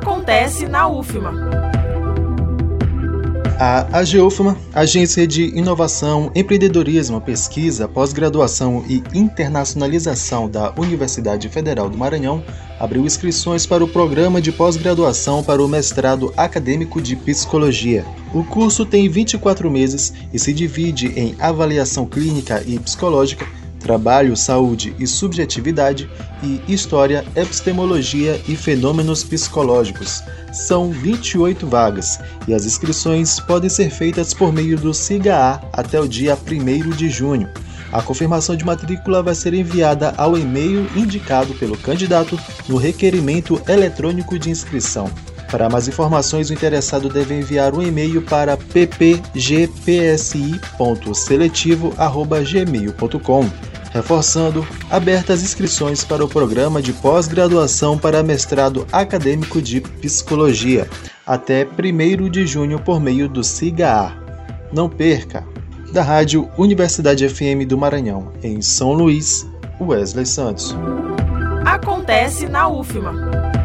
Acontece na UFMA. A AGEUFMA, Agência de Inovação, Empreendedorismo, Pesquisa, Pós-Graduação e Internacionalização da Universidade Federal do Maranhão, abriu inscrições para o programa de pós-graduação para o mestrado acadêmico de Psicologia. O curso tem 24 meses e se divide em avaliação clínica e psicológica Trabalho, Saúde e Subjetividade e História, Epistemologia e Fenômenos Psicológicos. São 28 vagas e as inscrições podem ser feitas por meio do SIGA até o dia 1 de junho. A confirmação de matrícula vai ser enviada ao e-mail indicado pelo candidato no requerimento eletrônico de inscrição. Para mais informações, o interessado deve enviar um e-mail para ppgpsi.seletivo.gmail.com. Reforçando, abertas inscrições para o programa de pós-graduação para mestrado acadêmico de psicologia, até 1 de junho por meio do SIGA. Não perca! Da Rádio Universidade FM do Maranhão, em São Luís, Wesley Santos. Acontece na UFMA.